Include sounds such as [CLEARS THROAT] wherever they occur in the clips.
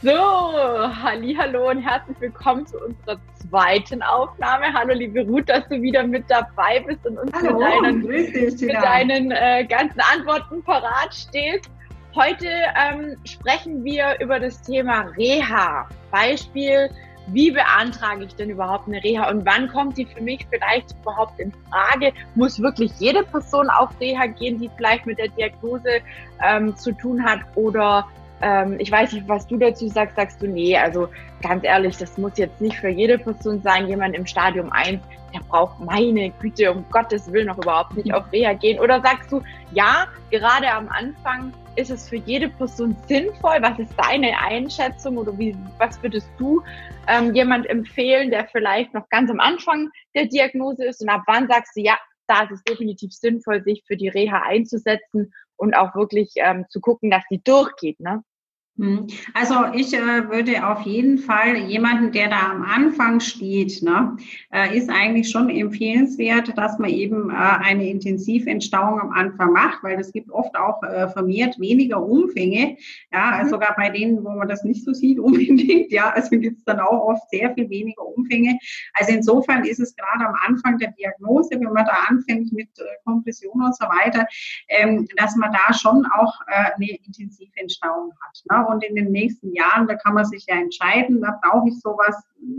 So, hallo und herzlich willkommen zu unserer zweiten Aufnahme. Hallo liebe Ruth, dass du wieder mit dabei bist und uns hallo, mit deinen, dich, mit deinen äh, ganzen Antworten parat stehst. Heute ähm, sprechen wir über das Thema Reha. Beispiel, wie beantrage ich denn überhaupt eine Reha und wann kommt die für mich vielleicht überhaupt in Frage? Muss wirklich jede Person auf Reha gehen, die vielleicht mit der Diagnose ähm, zu tun hat oder ähm, ich weiß nicht, was du dazu sagst, sagst du, nee, also ganz ehrlich, das muss jetzt nicht für jede Person sein, jemand im Stadium 1, der braucht meine Güte, um Gottes Willen noch überhaupt nicht auf Reha gehen. Oder sagst du, ja, gerade am Anfang ist es für jede Person sinnvoll? Was ist deine Einschätzung oder wie, was würdest du ähm, jemand empfehlen, der vielleicht noch ganz am Anfang der Diagnose ist und ab wann sagst du, ja, da ist es definitiv sinnvoll, sich für die Reha einzusetzen und auch wirklich ähm, zu gucken, dass die durchgeht, ne? Hm. Also ich äh, würde auf jeden Fall jemanden, der da am Anfang steht, ne, äh, ist eigentlich schon empfehlenswert, dass man eben äh, eine Intensiventstauung am Anfang macht, weil es gibt oft auch äh, vermehrt weniger Umfänge, ja, mhm. sogar bei denen, wo man das nicht so sieht [LAUGHS] unbedingt, ja, also gibt es dann auch oft sehr viel weniger Umfänge. Also insofern ist es gerade am Anfang der Diagnose, wenn man da anfängt mit äh, Kompression und so weiter, ähm, dass man da schon auch äh, eine Intensiventstauung hat. Ne? Und in den nächsten Jahren, da kann man sich ja entscheiden, da brauche ich sowas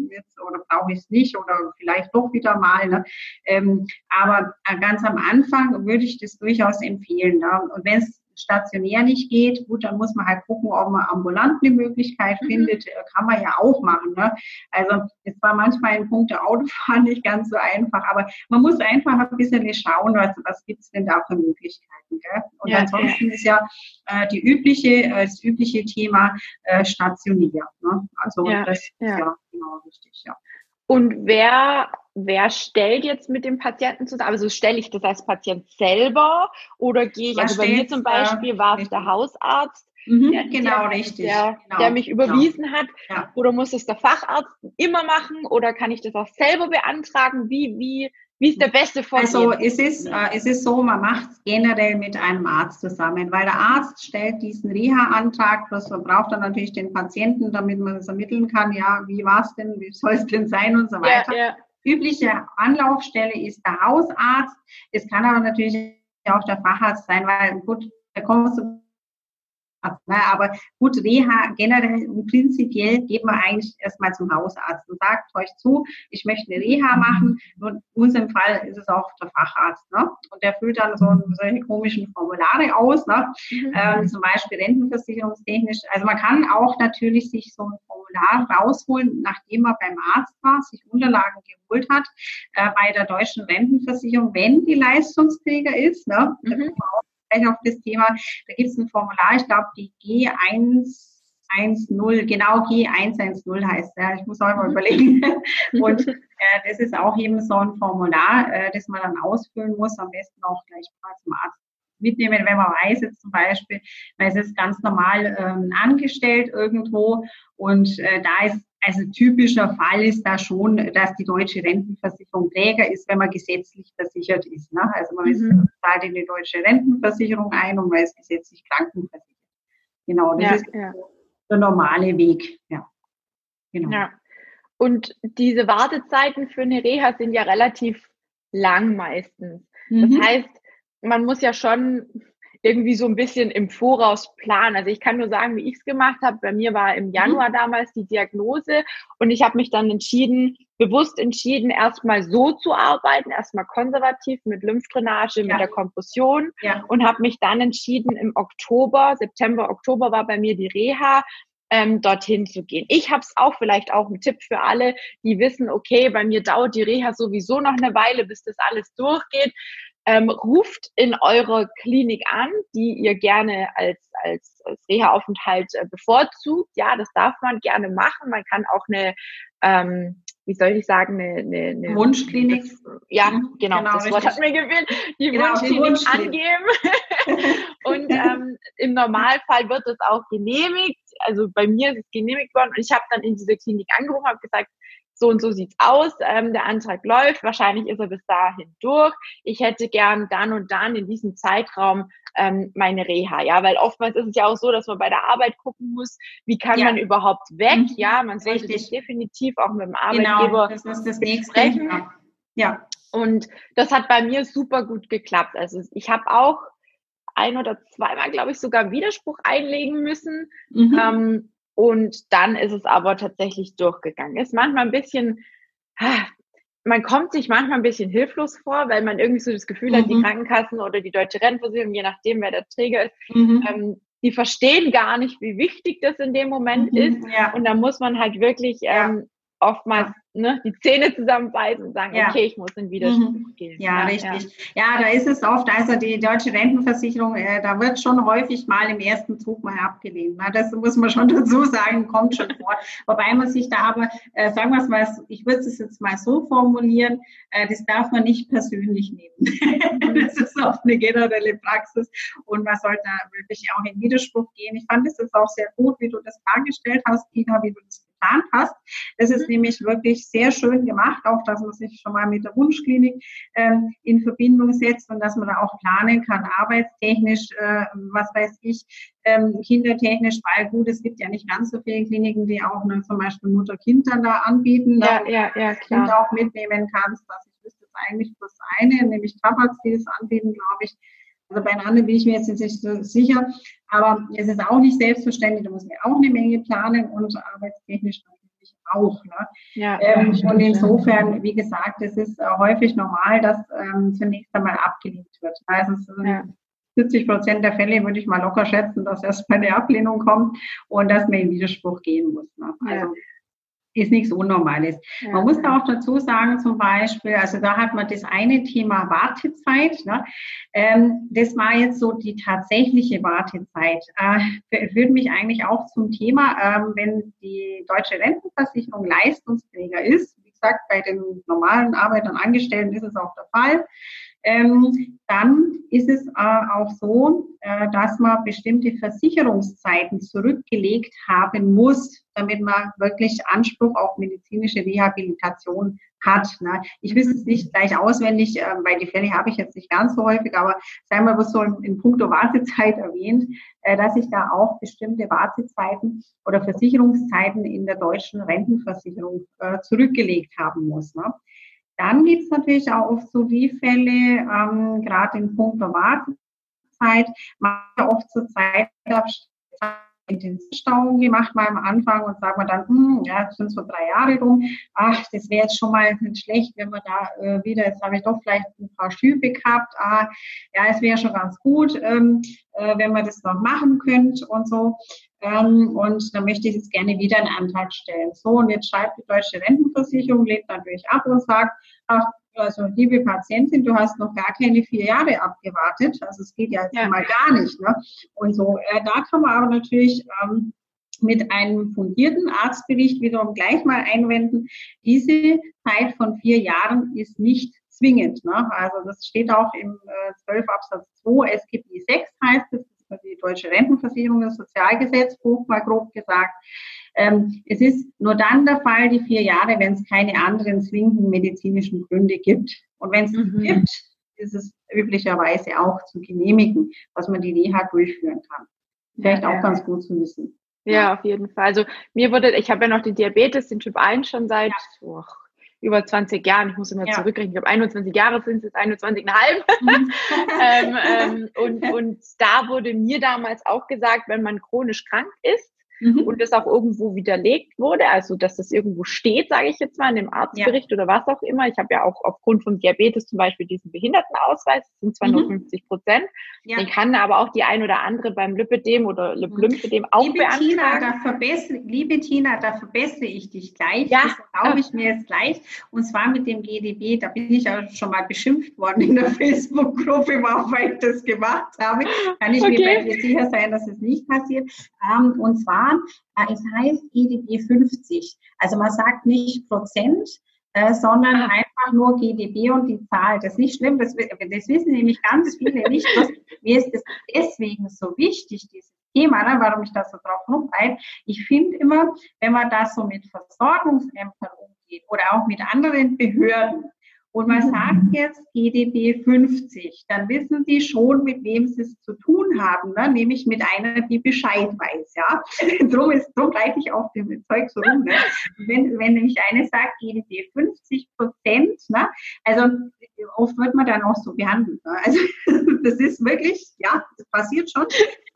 jetzt oder brauche ich es nicht oder vielleicht doch wieder mal. Ne? Ähm, aber ganz am Anfang würde ich das durchaus empfehlen. Ne? Und wenn es stationär nicht geht, gut, dann muss man halt gucken, ob man ambulant eine Möglichkeit mhm. findet. Äh, kann man ja auch machen. Ne? Also es war manchmal in Punkte Autofahren [LAUGHS] nicht ganz so einfach, aber man muss einfach ein bisschen schauen, was, was gibt es denn da für Möglichkeiten. Gell? Und ja, ansonsten ja. ist ja äh, die übliche, äh, das übliche Thema äh, stationär. Ne? Also ja, das ist ja genau richtig, ja. Und wer, wer stellt jetzt mit dem Patienten zusammen? Also stelle ich das als Patient selber oder gehe ich, also bei mir zum Beispiel war es der Hausarzt, mhm, der, genau, der, richtig. Der, genau, der mich überwiesen genau. hat. Ja. Oder muss es der Facharzt immer machen oder kann ich das auch selber beantragen? Wie, wie, wie ist der beste Vorgehen? Also es ist, äh, es ist so, man macht es generell mit einem Arzt zusammen, weil der Arzt stellt diesen Reha-Antrag, plus man braucht dann natürlich den Patienten, damit man es ermitteln kann, ja, wie war es denn, wie soll es denn sein und so weiter. Ja, ja. Übliche Anlaufstelle ist der Hausarzt. Es kann aber natürlich auch der Facharzt sein, weil gut, da kommst du ab. Ne? Aber gut, Reha generell und prinzipiell geht man eigentlich erstmal zum Hausarzt und sagt euch zu, ich möchte eine Reha machen. Und in unserem Fall ist es auch der Facharzt. Ne? Und der füllt dann so solche komischen Formulare aus, ne? Mhm. Ähm, zum Beispiel rentenversicherungstechnisch. Also man kann auch natürlich sich so ein Formular rausholen, nachdem man beim Arzt war, sich Unterlagen geholt hat, äh, bei der deutschen Rentenversicherung, wenn die Leistungsträger ist. Ne? Mhm gleich auf das Thema. Da gibt es ein Formular, ich glaube, die G110, genau G110 heißt ja. Ich muss auch mal überlegen. [LAUGHS] Und äh, das ist auch eben so ein Formular, äh, das man dann ausfüllen muss, am besten auch gleich mal zum Arzt mitnehmen, wenn man weiß jetzt zum Beispiel, weil es ist ganz normal ähm, angestellt irgendwo und äh, da ist also typischer Fall ist da schon, dass die deutsche Rentenversicherung Träger ist, wenn man gesetzlich versichert ist. Ne? Also man mhm. zahlt in die deutsche Rentenversicherung ein und man ist gesetzlich krankenversichert. Genau, das ja, ist ja. der normale Weg. Ja. Genau. Ja. Und diese Wartezeiten für eine Reha sind ja relativ lang meistens. Mhm. Das heißt, man muss ja schon irgendwie so ein bisschen im Voraus planen. Also ich kann nur sagen, wie ich es gemacht habe. Bei mir war im mhm. Januar damals die Diagnose und ich habe mich dann entschieden, bewusst entschieden, erstmal so zu arbeiten, erstmal konservativ mit Lymphdrainage, ja. mit der Kompression ja. und habe mich dann entschieden, im Oktober, September, Oktober war bei mir die Reha, ähm, dorthin zu gehen. Ich habe es auch vielleicht auch ein Tipp für alle, die wissen, okay, bei mir dauert die Reha sowieso noch eine Weile, bis das alles durchgeht ähm, ruft in eure Klinik an, die ihr gerne als, als, als Reha-Aufenthalt äh, bevorzugt. Ja, das darf man gerne machen. Man kann auch eine, ähm, wie soll ich sagen, eine, eine, eine Wunschklinik. Ja, mhm, genau, genau das. Wort hat mir gewählt. Die genau, Wunschklinik, Wunschklinik angeben. [LAUGHS] und [LAUGHS] ähm, im Normalfall wird es auch genehmigt. Also bei mir ist es genehmigt worden und ich habe dann in diese Klinik angerufen, habe gesagt, so und so sieht's aus, ähm, der Antrag läuft, wahrscheinlich ist er bis dahin durch. Ich hätte gern dann und dann in diesem Zeitraum ähm, meine Reha, ja, weil oftmals ist es ja auch so, dass man bei der Arbeit gucken muss, wie kann ja. man überhaupt weg, mhm. ja, man sollte Richtig. sich definitiv auch mit dem genau, Arbeitgeber genau, das ist das besprechen. Ja. Und das hat bei mir super gut geklappt. Also ich habe auch ein oder zweimal, glaube ich, sogar Widerspruch einlegen müssen. Mhm. Ähm, und dann ist es aber tatsächlich durchgegangen. Ist manchmal ein bisschen, man kommt sich manchmal ein bisschen hilflos vor, weil man irgendwie so das Gefühl mhm. hat, die mhm. Krankenkassen oder die deutsche Rentenversicherung, je nachdem, wer der Träger ist, mhm. ähm, die verstehen gar nicht, wie wichtig das in dem Moment mhm. ist. Ja. Und da muss man halt wirklich ähm, oftmals ne, die Zähne zusammenbeißen und sagen, ja. okay, ich muss in Widerspruch mhm. gehen. Ja, ja richtig. Ja. ja. da ist es oft, also die deutsche Rentenversicherung, äh, da wird schon häufig mal im ersten Zug mal abgelehnt. Na, das muss man schon [LAUGHS] dazu sagen, kommt schon vor. Wobei man sich da aber, äh, sagen wir es mal, ich würde es jetzt mal so formulieren, äh, das darf man nicht persönlich nehmen. [LAUGHS] das ist oft eine generelle Praxis und man sollte da wirklich auch in Widerspruch gehen. Ich fand es jetzt auch sehr gut, wie du das dargestellt hast, Tina, wie du das geplant hast. Das ist mhm. nämlich wirklich sehr schön gemacht, auch dass man sich schon mal mit der Wunschklinik ähm, in Verbindung setzt und dass man da auch planen kann, arbeitstechnisch, äh, was weiß ich, ähm, kindertechnisch, weil gut, es gibt ja nicht ganz so viele Kliniken, die auch ne, zum Beispiel Mutter-Kind dann da anbieten, ja, ja, ja, klar. Kind auch mitnehmen kannst. Ich wüsste jetzt eigentlich das eine, nämlich Tabax, die es anbieten, glaube ich. Also bei anderen bin ich mir jetzt nicht so sicher. Aber es ist auch nicht selbstverständlich. Da muss man auch eine Menge planen und arbeitstechnisch natürlich auch. Ne? Ja, ähm, und insofern, wie gesagt, es ist äh, häufig normal, dass ähm, zunächst einmal abgelehnt wird. Also es, ja. 70 Prozent der Fälle würde ich mal locker schätzen, dass erst bei der Ablehnung kommt und dass man in Widerspruch gehen muss. Ne? Also, ist nichts Unnormales. Ja. Man muss da auch dazu sagen, zum Beispiel, also da hat man das eine Thema Wartezeit. Ne? Ähm, das war jetzt so die tatsächliche Wartezeit. Äh, führt mich eigentlich auch zum Thema, ähm, wenn die deutsche Rentenversicherung Leistungsträger ist. Wie gesagt, bei den normalen Arbeitern, Angestellten ist es auch der Fall ähm, dann ist es äh, auch so, äh, dass man bestimmte Versicherungszeiten zurückgelegt haben muss, damit man wirklich Anspruch auf medizinische Rehabilitation hat. Ne? Ich wüsste es nicht gleich auswendig, äh, weil die Fälle habe ich jetzt nicht ganz so häufig, aber sei mal was so in, in puncto Wartezeit erwähnt, äh, dass ich da auch bestimmte Wartezeiten oder Versicherungszeiten in der deutschen Rentenversicherung äh, zurückgelegt haben muss. Ne? Dann gibt es natürlich auch oft so die Fälle, ähm, gerade in puncto Wartezeit, man oft zur Zeit Intensivstauung gemacht mal am Anfang und sagt man dann, hm, ja, das sind so drei Jahre rum, ach, das wäre jetzt schon mal nicht schlecht, wenn man da äh, wieder, jetzt habe ich doch vielleicht ein paar Schübe gehabt, ah, ja, es wäre schon ganz gut, ähm, äh, wenn man das noch machen könnte und so. Ähm, und da möchte ich jetzt gerne wieder einen Antrag stellen. So, und jetzt schreibt die Deutsche Rentenversicherung, lehnt natürlich ab und sagt, ach, also liebe Patientin, du hast noch gar keine vier Jahre abgewartet. Also es geht ja jetzt ja. mal gar nicht. Ne? Und so, äh, da kann man aber natürlich ähm, mit einem fundierten Arztbericht wiederum gleich mal einwenden. Diese Zeit von vier Jahren ist nicht zwingend. Ne? Also das steht auch im äh, 12 Absatz 2 SGB 6 heißt es, die Deutsche Rentenversicherung, das Sozialgesetzbuch mal grob gesagt. Ähm, es ist nur dann der Fall, die vier Jahre, wenn es keine anderen zwingenden medizinischen Gründe gibt. Und wenn es mhm. gibt, ist es üblicherweise auch zu genehmigen, dass man die Reha durchführen kann. Vielleicht ja, auch ganz gut zu wissen. Ja, auf jeden Fall. Also mir wurde, ich habe ja noch den Diabetes, den Typ 1 schon seit ja. oh, über 20 Jahren, ich muss immer ja. zurückrechnen, ich glaube 21 Jahre sind es jetzt 21,5. Mhm. [LAUGHS] [LAUGHS] ähm, ähm, und, und da wurde mir damals auch gesagt, wenn man chronisch krank ist, mhm. und das auch irgendwo widerlegt wurde, also dass das irgendwo steht, sage ich jetzt mal, in dem Arztbericht ja. oder was auch immer. Ich habe ja auch aufgrund von Diabetes zum Beispiel diesen Behindertenausweis, das sind zwar mhm. nur 50 Prozent, ja. den kann aber auch die ein oder andere beim Lipidem oder Lymphedem auch liebe beantragen. Tina, da verbessere, liebe Tina, da verbessere ich dich gleich. Ja. Das glaube ich mir jetzt gleich. Und zwar mit dem GDB, da bin ich auch schon mal beschimpft worden in der [LAUGHS] Facebook-Gruppe, weil ich das gemacht habe. Kann ich okay. mir bei dir sicher sein, dass es nicht passiert. Ähm, und zwar Jahren. Äh, es heißt GDB 50. Also man sagt nicht Prozent, äh, sondern ah. einfach nur GDB und die Zahl. Das ist nicht schlimm, das, das wissen nämlich ganz viele nicht. Was, [LAUGHS] mir ist das deswegen so wichtig, dieses Thema, ne, warum ich da so drauf rumreite. Ich finde immer, wenn man da so mit Versorgungsämtern umgeht oder auch mit anderen Behörden und man mhm. sagt jetzt GDB 50, dann wissen Sie schon, mit wem Sie es zu tun haben, ne? nämlich mit einer, die Bescheid weiß. Ja? [LAUGHS] drum, ist, drum reite ich auf dem Zeug so rum. Ne? Wenn, wenn nämlich eine sagt, GDB 50 Prozent, ne? also oft wird man dann auch so behandelt. Ne? Also [LAUGHS] das ist wirklich, ja, das passiert schon.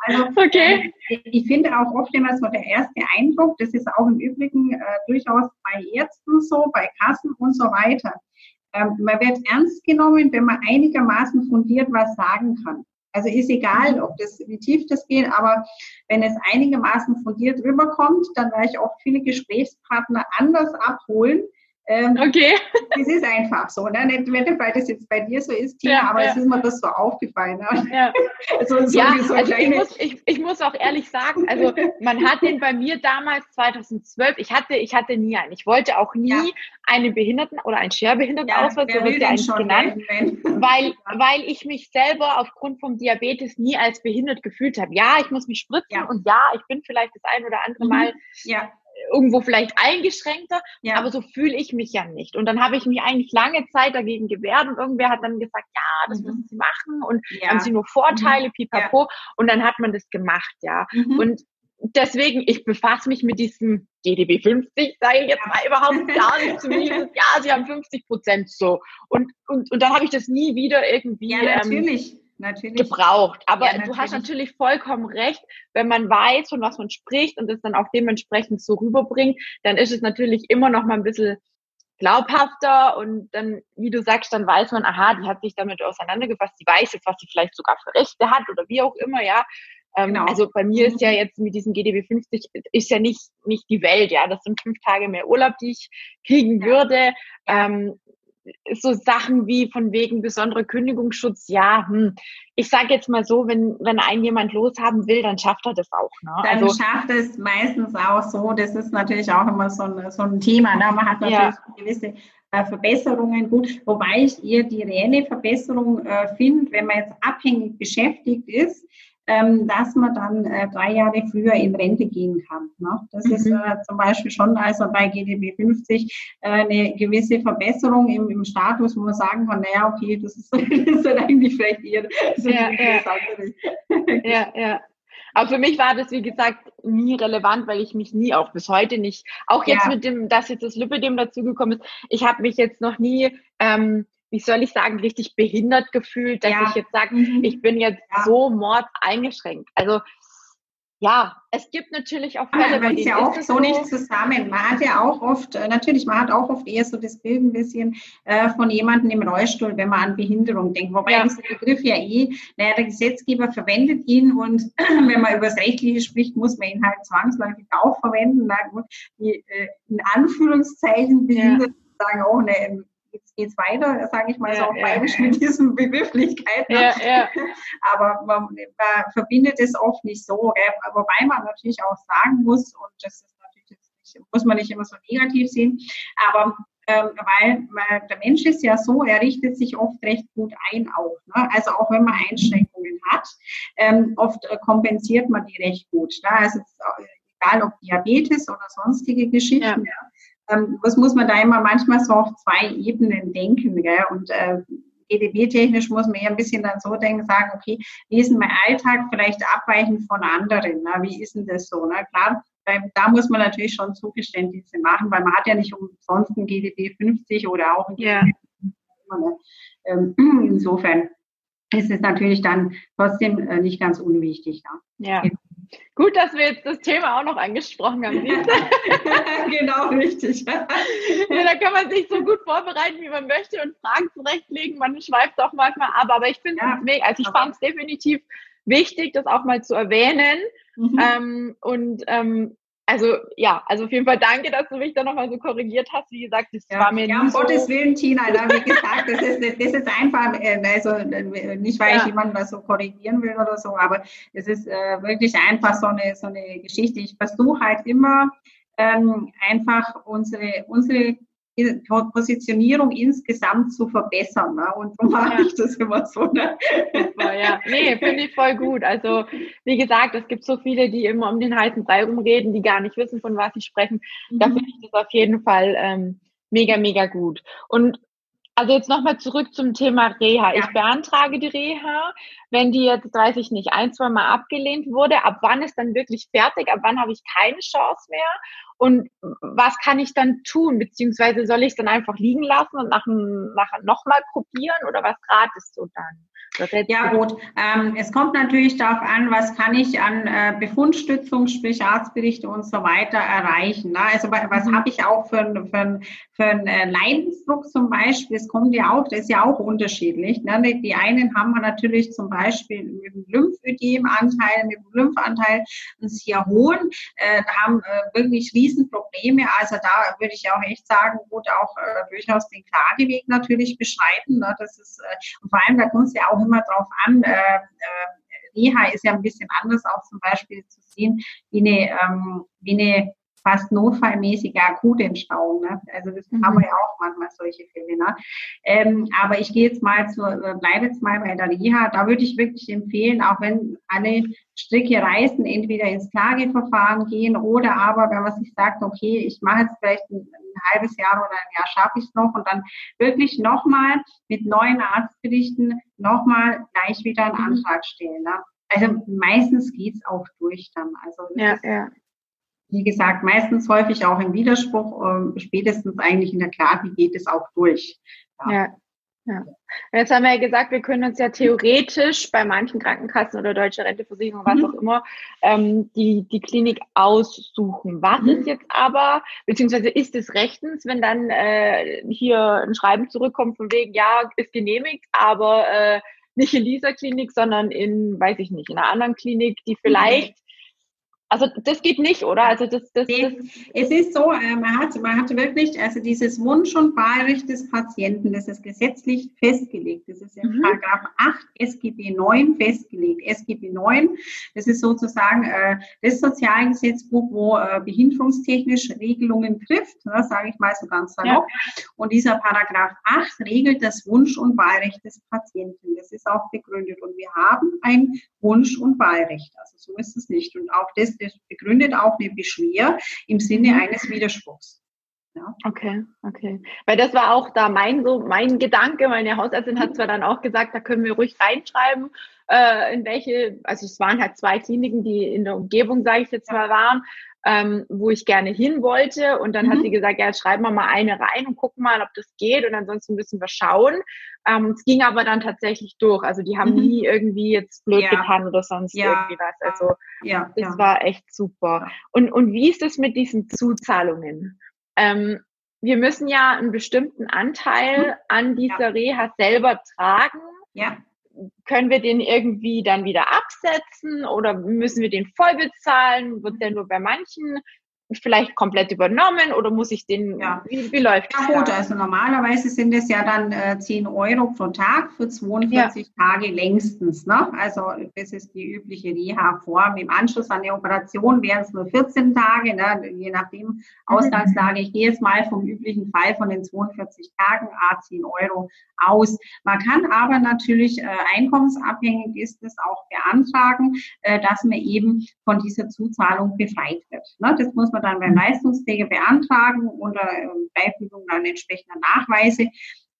Also okay. äh, ich finde auch oft immer so der erste Eindruck, das ist auch im Übrigen äh, durchaus bei Ärzten so, bei Kassen und so weiter ähm, man wird ernst genommen, wenn man einigermaßen fundiert was sagen kann. Also ist egal, ob das, wie tief das geht, aber wenn es einigermaßen fundiert rüberkommt, dann werde ich auch viele Gesprächspartner anders abholen, ähm, okay. [LAUGHS] Es ist einfach so, ne? Nicht, nicht, weil das jetzt bei dir so ist, Tina, ja, aber ja. es ist mir das so aufgefallen. Ne? Ja, [LAUGHS] so, so, ja so also ich muss, ich, ich muss auch ehrlich sagen, also [LAUGHS] man hat den bei mir damals 2012, ich hatte, ich hatte nie einen. Ich wollte auch nie ja. einen Behinderten- oder einen Schwerbehindertenausweis, so wird der eigentlich genannt, weil, weil ich mich selber aufgrund vom Diabetes nie als behindert gefühlt habe. Ja, ich muss mich spritzen und ja, ich bin vielleicht das ein oder andere mhm. Mal ja irgendwo vielleicht eingeschränkter, ja. aber so fühle ich mich ja nicht. Und dann habe ich mich eigentlich lange Zeit dagegen gewehrt und irgendwer hat dann gesagt, ja, das mhm. müssen Sie machen und ja. haben Sie nur Vorteile, mhm. pipapo. Ja. Und dann hat man das gemacht, ja. Mhm. Und deswegen, ich befasse mich mit diesem GDB 50, sage ich jetzt mal überhaupt [LAUGHS] gar nicht. Zumindest, ja, Sie haben 50 Prozent so. Und, und, und dann habe ich das nie wieder irgendwie. Ja, natürlich. Ähm, natürlich. gebraucht. Aber ja, du hast natürlich vollkommen recht, wenn man weiß, von was man spricht und es dann auch dementsprechend so rüberbringt, dann ist es natürlich immer noch mal ein bisschen glaubhafter und dann, wie du sagst, dann weiß man, aha, die hat sich damit auseinandergefasst, die weiß jetzt, was sie vielleicht sogar für Rechte hat oder wie auch immer, ja. Ähm, genau. Also bei mir ist ja mhm. jetzt mit diesem GDB 50 ist ja nicht, nicht die Welt, ja. Das sind fünf Tage mehr Urlaub, die ich kriegen ja. würde. Ähm, so Sachen wie von wegen besonderer Kündigungsschutz, ja, hm, ich sage jetzt mal so, wenn, wenn ein jemand loshaben will, dann schafft er das auch. Ne? Dann also, schafft es meistens auch so, das ist natürlich auch immer so ein, so ein Thema. Ne? Man hat natürlich ja. gewisse äh, Verbesserungen, gut, wobei ich eher die reelle Verbesserung äh, finde, wenn man jetzt abhängig beschäftigt ist, ähm, dass man dann äh, drei Jahre früher in Rente gehen kann. Ne? Das mhm. ist äh, zum Beispiel schon also bei GDB 50 äh, eine gewisse Verbesserung im, im Status, wo man sagen kann, naja, okay, das ist, [LAUGHS] das ist eigentlich vielleicht eher so ja, ja. [LAUGHS] ja, ja. Aber für mich war das, wie gesagt, nie relevant, weil ich mich nie auch bis heute nicht, auch jetzt ja. mit dem, dass jetzt das Lipidem dazugekommen ist, ich habe mich jetzt noch nie ähm, wie soll ich sagen, richtig behindert gefühlt, dass ja. ich jetzt sage, mhm. ich bin jetzt ja. so mord eingeschränkt. Also ja, es gibt natürlich auch Fälle, bei denen ja auch so, nicht zusammen. Man hat ja auch oft, äh, natürlich, man hat auch oft eher so das Bild ein bisschen äh, von jemandem im Rollstuhl, wenn man an Behinderung denkt. Wobei ja. dieser Begriff ja eh, naja, der Gesetzgeber verwendet ihn und [CLEARS THROAT] wenn man über das Rechtliche spricht, muss man ihn halt zwangsläufig auch verwenden. Na gut, die, äh, in Anführungszeichen behindert ja. sagen auch eine jetzt geht's weiter, sage ich mal ja, so auf ja, Bayerisch ja. mit diesen Begrifflichkeiten. Ja, ja. [LAUGHS] Aber man, man, verbindet es oft nicht so. Gell? Wobei man natürlich auch sagen muss, und das ist natürlich nicht, muss man nicht immer so negativ sehen, aber ähm, weil, weil der Mensch ist ja so, er richtet sich oft recht gut ein auch. Ne? Also auch wenn man Einschränkungen hat, ähm, oft äh, kompensiert man die recht gut. Ne? Also egal ob Diabetes oder sonstige Geschichten. Ja ähm, was muss man da immer manchmal so auf zwei Ebenen denken. Gell? Und äh, GDB-technisch muss man eher ein bisschen dann so denken, sagen, okay, wie ist denn mein Alltag vielleicht abweichend von anderen? Na, wie ist denn das so? Na, klar, da muss man natürlich schon Zugeständnisse machen, weil man hat ja nicht umsonst ein GDB 50 oder auch ein GDB ja. 50. Ähm, [CLEARS THROAT] insofern ist es natürlich dann trotzdem äh, nicht ganz unwichtig. Ja. ja. Gut, dass wir jetzt das Thema auch noch angesprochen haben. [LAUGHS] genau, richtig. ja, da kann man sich so gut vorbereiten, wie man möchte und Fragen zurechtlegen. Man schweift auch manchmal ab, aber ich finde ja, es also ich fand es definitiv wichtig, das auch mal zu erwähnen. Mhm. Ähm, und ähm, also ja, also auf jeden Fall danke, dass du mich da nochmal so korrigiert hast. Wie gesagt, das ja, war mir ja, um so Gottes Willen, Tina, da, wie gesagt, das ist, das ist einfach, äh, also nicht, weil ja. ich jemanden da so korrigieren will oder so, aber es ist äh, wirklich einfach so eine, so eine Geschichte. Ich versuche halt immer ähm, einfach unsere, unsere Positionierung insgesamt zu verbessern. Ne? Und so mache ja. ich das immer so. Ne? Super, ja. Nee, finde ich voll gut. Also, wie gesagt, es gibt so viele, die immer um den heißen Brei rumreden, die gar nicht wissen, von was sie sprechen. Mhm. Da finde ich das auf jeden Fall ähm, mega, mega gut. Und also jetzt nochmal zurück zum Thema Reha. Ja. Ich beantrage die Reha. Wenn die jetzt, weiß ich nicht, ein, zwei Mal abgelehnt wurde, ab wann ist dann wirklich fertig? Ab wann habe ich keine Chance mehr? Und was kann ich dann tun? Beziehungsweise soll ich es dann einfach liegen lassen und nach, nach nochmal probieren? Oder was ratest du dann? Ja gut, ähm, es kommt natürlich darauf an, was kann ich an äh, Befundstützung, sprich Arztberichte und so weiter erreichen. Ne? Also was mhm. habe ich auch für, für, für einen äh, Leidensdruck zum Beispiel, das kommt ja auch, das ist ja auch unterschiedlich. Ne? Die einen haben natürlich zum Beispiel mit dem Lymphödemanteil, mit dem Lymphanteil einen sehr hohen, äh, haben äh, wirklich Riesenprobleme. Also da würde ich auch echt sagen, gut, auch äh, durchaus den Klageweg natürlich beschreiten. Ne? Das ist, und vor allem, da kommt es ja auch immer drauf an, äh, äh, Reha ist ja ein bisschen anders auch zum Beispiel zu sehen, wie eine, ähm, wie eine fast notfallmäßige Akutentstauung. Ne? Also das mhm. haben wir ja auch manchmal solche Fälle. Ne? Ähm, aber ich gehe jetzt mal zu, äh, bleibe jetzt mal bei der Reha. Da würde ich wirklich empfehlen, auch wenn alle Stricke reißen, entweder ins Klageverfahren gehen oder aber, wenn man sich sagt, okay, ich mache jetzt vielleicht ein, ein halbes Jahr oder ein Jahr schaffe ich es noch und dann wirklich nochmal mit neuen Arztberichten nochmal gleich wieder einen mhm. Antrag stellen. Ne? Also meistens geht's auch durch dann. Also ja, ja wie gesagt, meistens häufig auch im Widerspruch, äh, spätestens eigentlich in der Klage geht es auch durch. Ja. ja. Ja. Jetzt haben wir ja gesagt, wir können uns ja theoretisch bei manchen Krankenkassen oder deutsche Renteversicherung, was mhm. auch immer, ähm, die, die Klinik aussuchen. Was mhm. ist jetzt aber, beziehungsweise ist es rechtens, wenn dann äh, hier ein Schreiben zurückkommt von wegen, ja, ist genehmigt, aber äh, nicht in dieser Klinik, sondern in, weiß ich nicht, in einer anderen Klinik, die mhm. vielleicht also das geht nicht, oder? Also das, das, nee, das es ist so, äh, man hat, man hat wirklich, also dieses Wunsch- und Wahlrecht des Patienten, das ist gesetzlich festgelegt. Das ist in mhm. Paragraph 8 SGB 9 festgelegt. SGB 9, das ist sozusagen äh, das Sozialgesetzbuch, wo äh, behinderungstechnisch Regelungen trifft, ne, sage ich mal so ganz salopp. Ja. Und dieser Paragraph 8 regelt das Wunsch- und Wahlrecht des Patienten. Das ist auch begründet. Und wir haben ein Wunsch- und Wahlrecht. Also so ist es nicht. Und auch das das begründet auch eine Beschwer im Sinne mhm. eines Widerspruchs. Ja. Okay, okay. Weil das war auch da mein so mein Gedanke. Meine Hausärztin hat mhm. zwar dann auch gesagt, da können wir ruhig reinschreiben, äh, in welche, also es waren halt zwei Kliniken, die in der Umgebung, sage ich jetzt mal, waren, ähm, wo ich gerne hin wollte. Und dann mhm. hat sie gesagt, ja, schreiben wir mal eine rein und gucken mal, ob das geht. Und ansonsten müssen wir schauen. Ähm, es ging aber dann tatsächlich durch. Also die haben mhm. nie irgendwie jetzt blöd ja. getan oder sonst ja. irgendwie was. Also ja, das war echt super. Und, und wie ist es mit diesen Zuzahlungen? Ähm, wir müssen ja einen bestimmten Anteil mhm. an dieser Reha selber tragen. Ja können wir den irgendwie dann wieder absetzen oder müssen wir den voll bezahlen? Wird der nur bei manchen vielleicht komplett übernommen oder muss ich den, ja. wie, wie läuft das? Ja gut, also normalerweise sind es ja dann äh, 10 Euro pro Tag für 42 ja. Tage längstens. Ne? Also das ist die übliche Reha-Form. Im Anschluss an die Operation wären es nur 14 Tage, ne? je nachdem mhm. Ausgangslage. Ich gehe jetzt mal vom üblichen Fall von den 42 Tagen, a 10 Euro aus. Man kann aber natürlich äh, einkommensabhängig ist es auch beantragen, äh, dass man eben von dieser Zuzahlung befreit wird. Ne? Das muss man dann beim Leistungsträger beantragen unter ähm, Beifügung dann entsprechender Nachweise.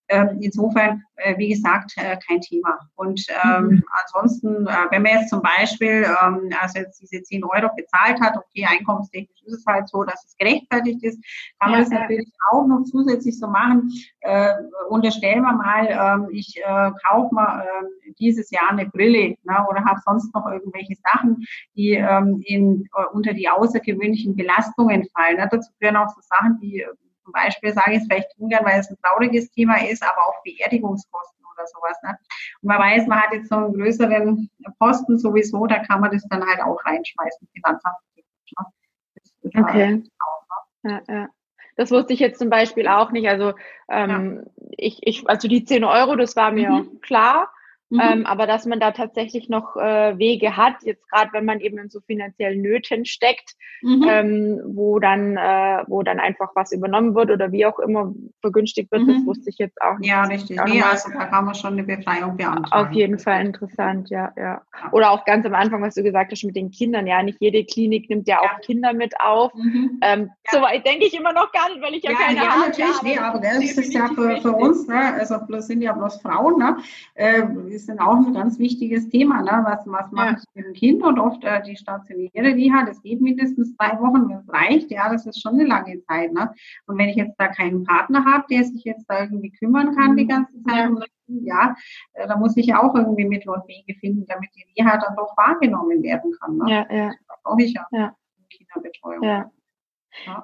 Ähm, insofern, äh, wie gesagt, äh, kein Thema. Und ähm, mhm. ansonsten, äh, wenn man jetzt zum Beispiel, ähm, also jetzt diese 10 Euro bezahlt hat, okay, einkommenstechnisch ist es halt so, dass es gerechtfertigt ist, kann man ja, das natürlich auch noch zusätzlich so machen. Äh, unterstellen wir mal, ähm, ich äh, kaufe mal äh, dieses Jahr eine Brille ne, oder habe sonst noch irgendwelche Sachen, die ähm, in, äh, unter die außergewöhnlichen Belastungen fallen. Ne? Dazu gehören auch so Sachen, die zum Beispiel sage ich es vielleicht ungern, weil es ein trauriges Thema ist, aber auch Beerdigungskosten oder sowas. Ne? Und man weiß, man hat jetzt so einen größeren Posten sowieso, da kann man das dann halt auch reinschmeißen, finanzamtlich. Ne? Okay. Auch, ne? ja, ja. Das wusste ich jetzt zum Beispiel auch nicht. Also ähm, ja. ich, ich, also die 10 Euro, das war mir mhm. klar. Mhm. Ähm, aber dass man da tatsächlich noch äh, Wege hat, jetzt gerade wenn man eben in so finanziellen Nöten steckt, mhm. ähm, wo dann, äh, wo dann einfach was übernommen wird oder wie auch immer vergünstigt wird, mhm. das wusste ich jetzt auch nicht. Ja, richtig. Nee, also da kann man schon eine Befreiung beantragen. Auf jeden Fall interessant, ja, ja. Oder auch ganz am Anfang, was du gesagt hast mit den Kindern, ja, nicht jede Klinik nimmt ja, ja. auch Kinder mit auf. Mhm. Ähm, ja. Soweit denke ich immer noch gar nicht, weil ich ja, ja keine ja, habe. Natürlich, nee, aber das ist ja für, für uns, ne, also bloß sind ja bloß Frauen, ne, äh, ist dann auch ein ganz wichtiges Thema, ne, was, was mache ich mit dem Kind und oft äh, die stationäre Reha, das geht mindestens drei Wochen, wenn es reicht, ja, das ist schon eine lange Zeit, ne. Und wenn ich jetzt da keinen Partner habe, der sich jetzt da irgendwie kümmern kann die mhm. ganze Zeit, ja, äh, da muss ich auch irgendwie Mittel und Wege finden, damit die Reha dann doch wahrgenommen werden kann. Ne? Ja, ja. Das brauche ich ja, ja. Kinderbetreuung. Ja.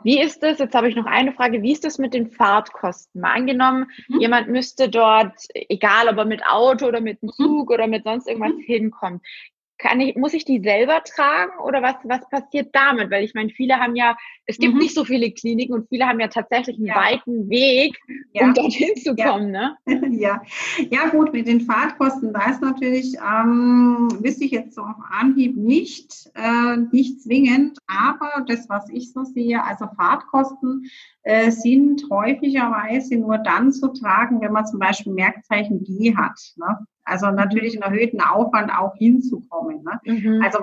Wie ist das, jetzt habe ich noch eine Frage, wie ist das mit den Fahrtkosten? Mal angenommen, mhm. jemand müsste dort, egal ob er mit Auto oder mit dem mhm. Zug mhm. oder mit sonst irgendwas mhm. hinkommt, kann ich, muss ich die selber tragen oder was, was passiert damit? Weil ich meine, viele haben ja, es gibt mhm. nicht so viele Kliniken und viele haben ja tatsächlich einen ja. weiten Weg, ja. um dorthin zu kommen, ja. ne? [LAUGHS] Ja. ja, gut, mit den Fahrtkosten, da ist natürlich, ähm, wüsste ich jetzt so auf Anhieb nicht, äh, nicht zwingend, aber das, was ich so sehe, also Fahrtkosten äh, sind häufigerweise nur dann zu tragen, wenn man zum Beispiel Merkzeichen G hat. Ne? Also natürlich einen erhöhten Aufwand auch hinzukommen. Ne? Mhm. Also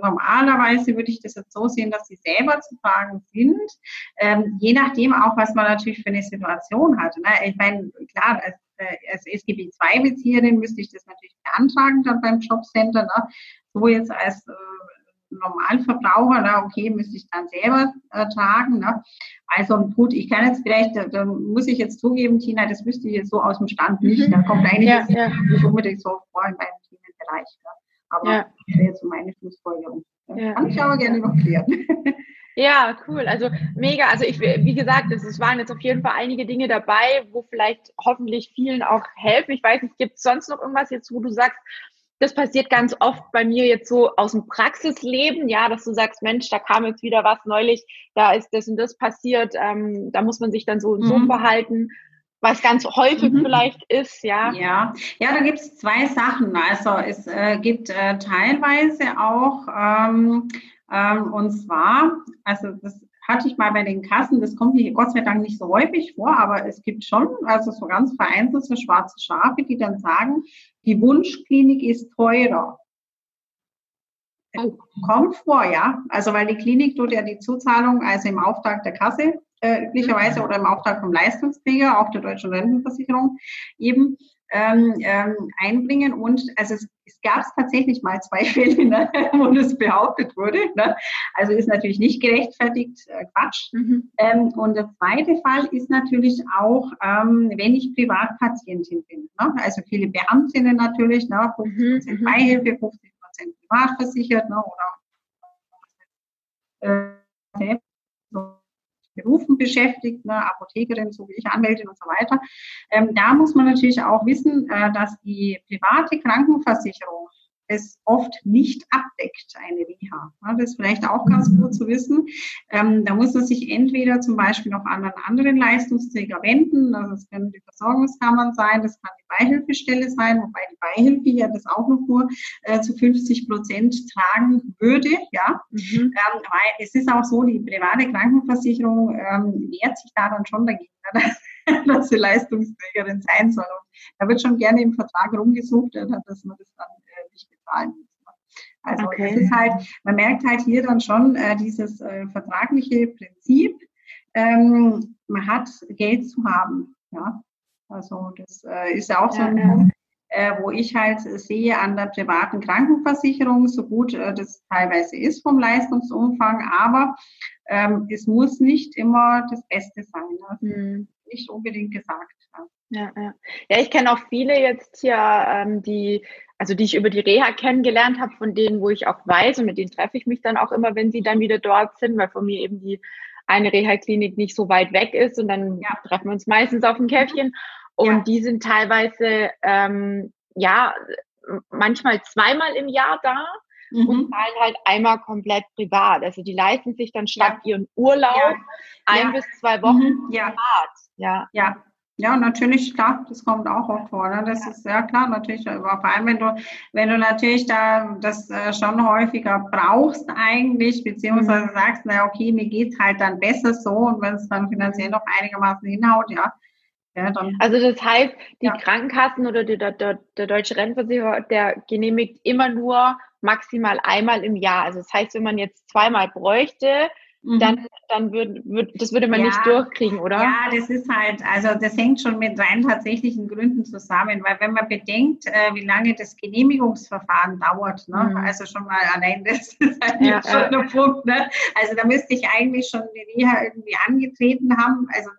normalerweise würde ich das jetzt so sehen, dass sie selber zu tragen sind, ähm, je nachdem auch, was man natürlich für eine Situation hat. Ne? Ich meine, klar, als, äh, als SGB-II-Bezieherin müsste ich das natürlich beantragen dann beim Jobcenter. Ne? So jetzt als äh, Normalverbraucher, na, okay, müsste ich dann selber äh, tragen. Ne? Also gut, ich kann jetzt vielleicht, da, da, muss ich jetzt zugeben, Tina, das wüsste ich jetzt so aus dem Stand nicht. Mhm. Da kommt eigentlich ja, ja. nicht unbedingt so vor in meinem Themenbereich. Ne? Aber ja. das wäre jetzt so meine Schlussfolgerung. Ja. Kann ich aber gerne noch klären. [LAUGHS] Ja, cool. Also mega. Also ich, wie gesagt, es waren jetzt auf jeden Fall einige Dinge dabei, wo vielleicht hoffentlich vielen auch helfen. Ich weiß nicht, gibt es sonst noch irgendwas jetzt, wo du sagst, das passiert ganz oft bei mir jetzt so aus dem Praxisleben, ja, dass du sagst, Mensch, da kam jetzt wieder was neulich, da ist das und das passiert, ähm, da muss man sich dann so und so mhm. verhalten, was ganz häufig mhm. vielleicht ist, ja. Ja, ja, da gibt es zwei Sachen. Also es äh, gibt äh, teilweise auch, ähm, ähm, und zwar, also das hatte ich mal bei den Kassen, das kommt hier Gott sei Dank nicht so häufig vor, aber es gibt schon, also so ganz vereinzelt so schwarze Schafe, die dann sagen, die Wunschklinik ist teurer. Kommt vor, ja. Also weil die Klinik tut ja die Zuzahlung, also im Auftrag der Kasse äh, üblicherweise oder im Auftrag vom Leistungsträger, auch der deutschen Rentenversicherung eben ähm, ähm, einbringen. Und also es, es gab es tatsächlich mal zwei [LAUGHS] Fälle, ne, wo das behauptet wurde. Ne? Also ist natürlich nicht gerechtfertigt, äh, Quatsch. Mhm. Ähm, und der zweite Fall ist natürlich auch, ähm, wenn ich Privatpatientin bin. Ne? Also viele Beamtinnen natürlich, ne? 50% mhm. Beihilfe, 50 Prozent privatversichert ne? oder äh, Berufen beschäftigt, ne, Apothekerin, so wie ich, Anwältin und so weiter. Ähm, da muss man natürlich auch wissen, äh, dass die private Krankenversicherung es oft nicht abdeckt, eine Reha. Das ist vielleicht auch ganz gut zu wissen. Ähm, da muss man sich entweder zum Beispiel noch an einen anderen Leistungsträger wenden, also das können die Versorgungskammern sein, das kann die Beihilfestelle sein, wobei die Beihilfe ja das auch noch nur äh, zu 50 Prozent tragen würde. Ja, mhm. ähm, weil es ist auch so, die private Krankenversicherung ähm, wehrt sich da dann schon dagegen, [LAUGHS] dass sie Leistungsträgerin sein soll. Und da wird schon gerne im Vertrag rumgesucht, dass man das dann zahlen Also okay. das ist halt, man merkt halt hier dann schon äh, dieses äh, vertragliche Prinzip, ähm, man hat Geld zu haben. Ja, also das äh, ist ja auch so ein ja, Punkt, äh, wo ich halt sehe an der privaten Krankenversicherung, so gut äh, das teilweise ist vom Leistungsumfang, aber ähm, es muss nicht immer das Beste sein. Also mhm. Nicht unbedingt gesagt. Ja, ja. ja ich kenne auch viele jetzt hier, ähm, die also die ich über die Reha kennengelernt habe, von denen, wo ich auch weiß, und mit denen treffe ich mich dann auch immer, wenn sie dann wieder dort sind, weil von mir eben die eine Reha-Klinik nicht so weit weg ist und dann ja. treffen wir uns meistens auf ein Käffchen. Und ja. die sind teilweise, ähm, ja, manchmal zweimal im Jahr da mhm. und zahlen halt einmal komplett privat. Also die leisten sich dann statt ja. ihren Urlaub ein bis zwei Wochen mhm. ja. privat. Ja. ja. Ja, natürlich, klar, das kommt auch oft vor. Ne? Das ja. ist ja klar, natürlich, aber vor allem, wenn du, wenn du natürlich da das äh, schon häufiger brauchst eigentlich, beziehungsweise mhm. sagst, na okay, mir geht's halt dann besser so und wenn es dann finanziell noch einigermaßen hinhaut, ja. ja dann, also das heißt, die ja. Krankenkassen oder die, der, der, der deutsche Rentenversicherer, der genehmigt immer nur maximal einmal im Jahr. Also das heißt, wenn man jetzt zweimal bräuchte, Mhm. dann, dann würde, würd, das würde man ja, nicht durchkriegen, oder? Ja, das ist halt, also das hängt schon mit rein tatsächlichen Gründen zusammen, weil wenn man bedenkt, äh, wie lange das Genehmigungsverfahren dauert, ne? Mhm. also schon mal allein das [LAUGHS] ist halt ja, schon ja. ein Punkt, ne? also da müsste ich eigentlich schon die Reha irgendwie angetreten haben, also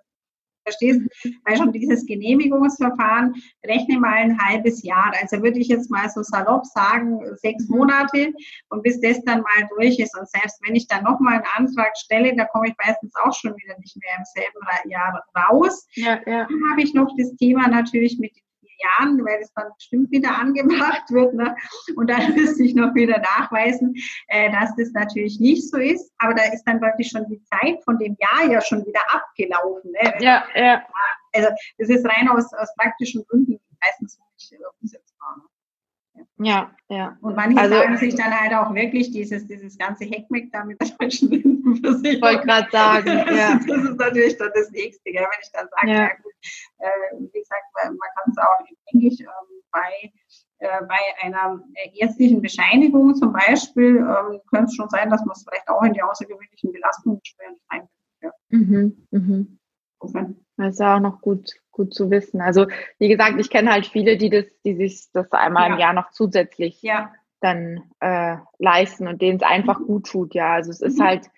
Verstehst du? Weil schon dieses Genehmigungsverfahren, rechne mal ein halbes Jahr. Also würde ich jetzt mal so salopp sagen, sechs mhm. Monate und bis das dann mal durch ist. Und selbst wenn ich dann nochmal einen Antrag stelle, da komme ich meistens auch schon wieder nicht mehr im selben Jahr raus. Ja, ja. Dann habe ich noch das Thema natürlich mit Jahren, weil es dann bestimmt wieder angebracht wird. Ne? Und dann [LAUGHS] müsste ich noch wieder nachweisen, äh, dass das natürlich nicht so ist. Aber da ist dann wirklich schon die Zeit von dem Jahr ja schon wieder abgelaufen. Ne? Ja, ja. Also das ist rein aus, aus praktischen Gründen meistens nicht äh, umsetzbar. Ne? Ja, ja. Und manche also, sagen sich dann halt auch wirklich dieses, dieses ganze Heckmeck da mit der deutschen Rentenversicherung. [LAUGHS] Ich wollte gerade sagen, ja. Das ist natürlich dann das Nächste, gell? wenn ich dann sage, ja. ja gut, äh, wie gesagt, man kann es auch in Englisch ähm, bei, äh, bei einer ärztlichen Bescheinigung zum Beispiel, ähm, könnte es schon sein, dass man es vielleicht auch in die außergewöhnlichen Belastungen schwer einbringt. Ja. Mhm, mhm. Okay. Das ist ja auch noch gut, gut zu wissen. Also wie gesagt, ich kenne halt viele, die das, die sich das einmal ja. im Jahr noch zusätzlich ja. dann äh, leisten und denen es einfach mhm. gut tut. Ja, also es ist mhm. halt,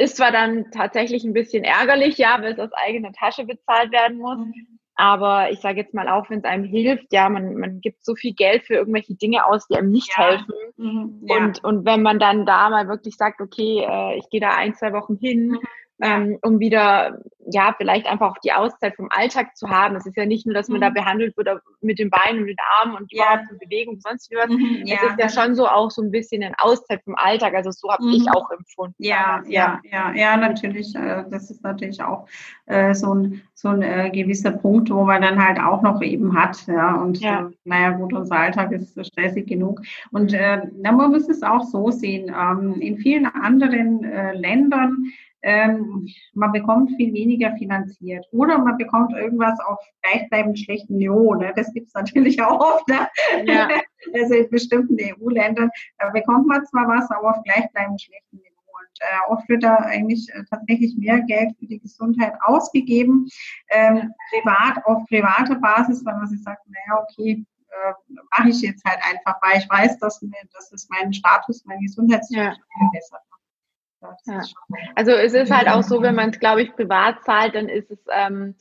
ist zwar dann tatsächlich ein bisschen ärgerlich, ja, weil es aus eigener Tasche bezahlt werden muss. Mhm. Aber ich sage jetzt mal auch, wenn es einem hilft, ja, man, man gibt so viel Geld für irgendwelche Dinge aus, die einem nicht ja. helfen. Mhm, ja. Und, und wenn man dann da mal wirklich sagt, okay, äh, ich gehe da ein, zwei Wochen hin, mhm ähm, um wieder, ja, vielleicht einfach auch die Auszeit vom Alltag zu haben. Es ist ja nicht nur, dass man mhm. da behandelt wird mit den Beinen und den Armen und ja. überhaupt Bewegung und sonst was. Mhm, ja. Es ist ja schon so auch so ein bisschen eine Auszeit vom Alltag. Also so habe mhm. ich auch empfunden. Ja, ja, ja, ja, natürlich. Äh, das ist natürlich auch äh, so ein, so ein äh, gewisser Punkt, wo man dann halt auch noch eben hat. Ja, und ja. Naja, gut, unser Alltag ist stressig genug. Und na, man muss es auch so sehen. Ähm, in vielen anderen Ländern ähm, man bekommt viel weniger finanziert. Oder man bekommt irgendwas auf gleichbleibend schlechten Niveau. Ne? Das gibt's natürlich auch oft. Ne? Ja. [LAUGHS] Also in bestimmten EU-Ländern bekommt man zwar was, aber auf gleichbleibend schlechten Niveau. Und äh, oft wird da eigentlich äh, tatsächlich mehr Geld für die Gesundheit ausgegeben, ähm, privat, auf privater Basis, weil man sich sagt, naja, okay, äh, mache ich jetzt halt einfach, weil ich weiß, dass mir, das ist mein Status, mein Gesundheitszustand ja. verbessert. Ja. Also es ist halt auch so, wenn man es, glaube ich, privat zahlt, dann ist es ähm,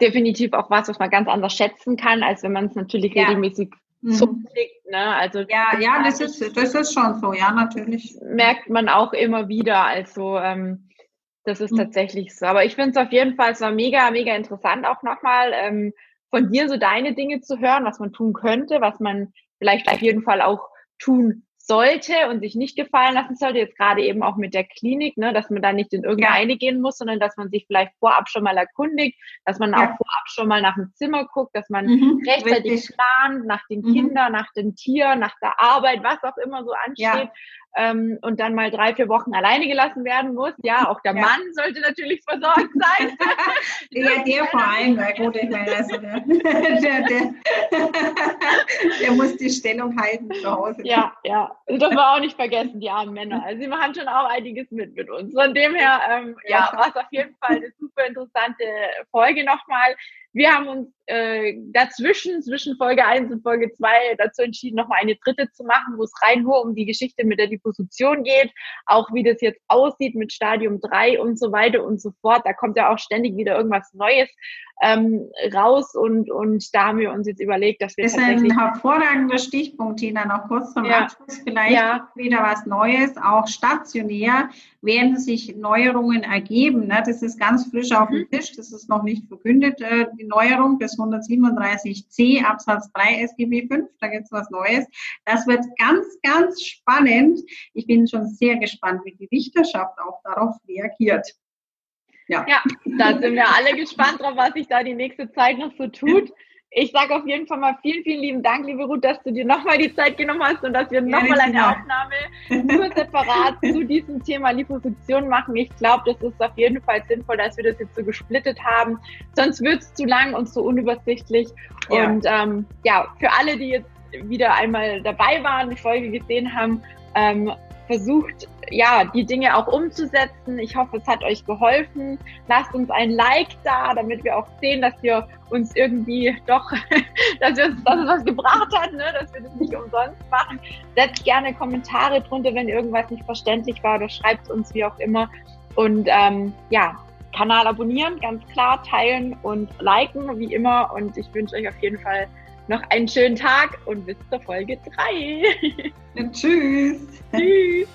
definitiv auch was, was man ganz anders schätzen kann, als wenn man es natürlich ja. regelmäßig mhm. zuklickt. Ne? Also ja, ja, das ist, das ist schon so, ja, natürlich. Merkt man auch immer wieder. Also ähm, das ist mhm. tatsächlich so. Aber ich finde es auf jeden Fall, es war mega, mega interessant auch nochmal ähm, von dir so deine Dinge zu hören, was man tun könnte, was man vielleicht auf jeden Fall auch tun sollte und sich nicht gefallen lassen sollte, jetzt gerade eben auch mit der Klinik, ne, dass man da nicht in irgendeine ja. gehen muss, sondern dass man sich vielleicht vorab schon mal erkundigt, dass man ja. auch vorab schon mal nach dem Zimmer guckt, dass man mhm, rechtzeitig richtig. plant, nach den mhm. Kindern, nach den Tieren, nach der Arbeit, was auch immer so ansteht. Ja ähm, und dann mal drei, vier Wochen alleine gelassen werden muss. Ja, auch der ja. Mann sollte natürlich versorgt sein. [LAUGHS] ja, der vor allem, weil gut, ich meine, also der, [LAUGHS] der, der, der, muss die Stellung halten zu Hause. Ja, ja. Das dürfen wir auch nicht vergessen, die armen Männer. Also sie machen schon auch einiges mit mit uns. Von dem her, ähm, ja, war es auf jeden Fall eine super interessante Folge nochmal. Wir haben uns äh, dazwischen, zwischen Folge 1 und Folge 2 dazu entschieden, nochmal eine dritte zu machen, wo es rein nur um die Geschichte mit der Deposition geht, auch wie das jetzt aussieht mit Stadium 3 und so weiter und so fort. Da kommt ja auch ständig wieder irgendwas Neues ähm, raus und, und da haben wir uns jetzt überlegt, dass wir das ist ein hervorragender Stichpunkt, Tina, noch kurz zum ja. Abschluss vielleicht ja. wieder was Neues, auch stationär werden sich Neuerungen ergeben. Ne? Das ist ganz frisch auf dem mhm. Tisch, das ist noch nicht verkündet, äh, die Neuerung des 137c Absatz 3 SGB 5, da gibt es was Neues. Das wird ganz, ganz spannend. Ich bin schon sehr gespannt, wie die Richterschaft auch darauf reagiert. Ja. ja, da sind wir alle gespannt drauf, was sich da die nächste Zeit noch so tut. Ich sage auf jeden Fall mal vielen, vielen lieben Dank, liebe Ruth, dass du dir nochmal die Zeit genommen hast und dass wir nochmal eine Aufnahme nur separat [LAUGHS] zu diesem Thema Liposuktion machen. Ich glaube, das ist auf jeden Fall sinnvoll, dass wir das jetzt so gesplittet haben. Sonst wird es zu lang und zu unübersichtlich. Ja. Und ähm, ja, für alle, die jetzt wieder einmal dabei waren, die Folge gesehen haben, ähm, versucht, ja, die Dinge auch umzusetzen. Ich hoffe, es hat euch geholfen. Lasst uns ein Like da, damit wir auch sehen, dass wir uns irgendwie doch, [LAUGHS] dass, wir uns, dass es was gebracht hat, ne? dass wir das nicht umsonst machen. Setzt gerne Kommentare drunter, wenn irgendwas nicht verständlich war oder schreibt uns wie auch immer. Und ähm, ja, Kanal abonnieren, ganz klar, teilen und liken, wie immer. Und ich wünsche euch auf jeden Fall noch einen schönen Tag und bis zur Folge 3. Ja, tschüss. [LAUGHS] Tschüss.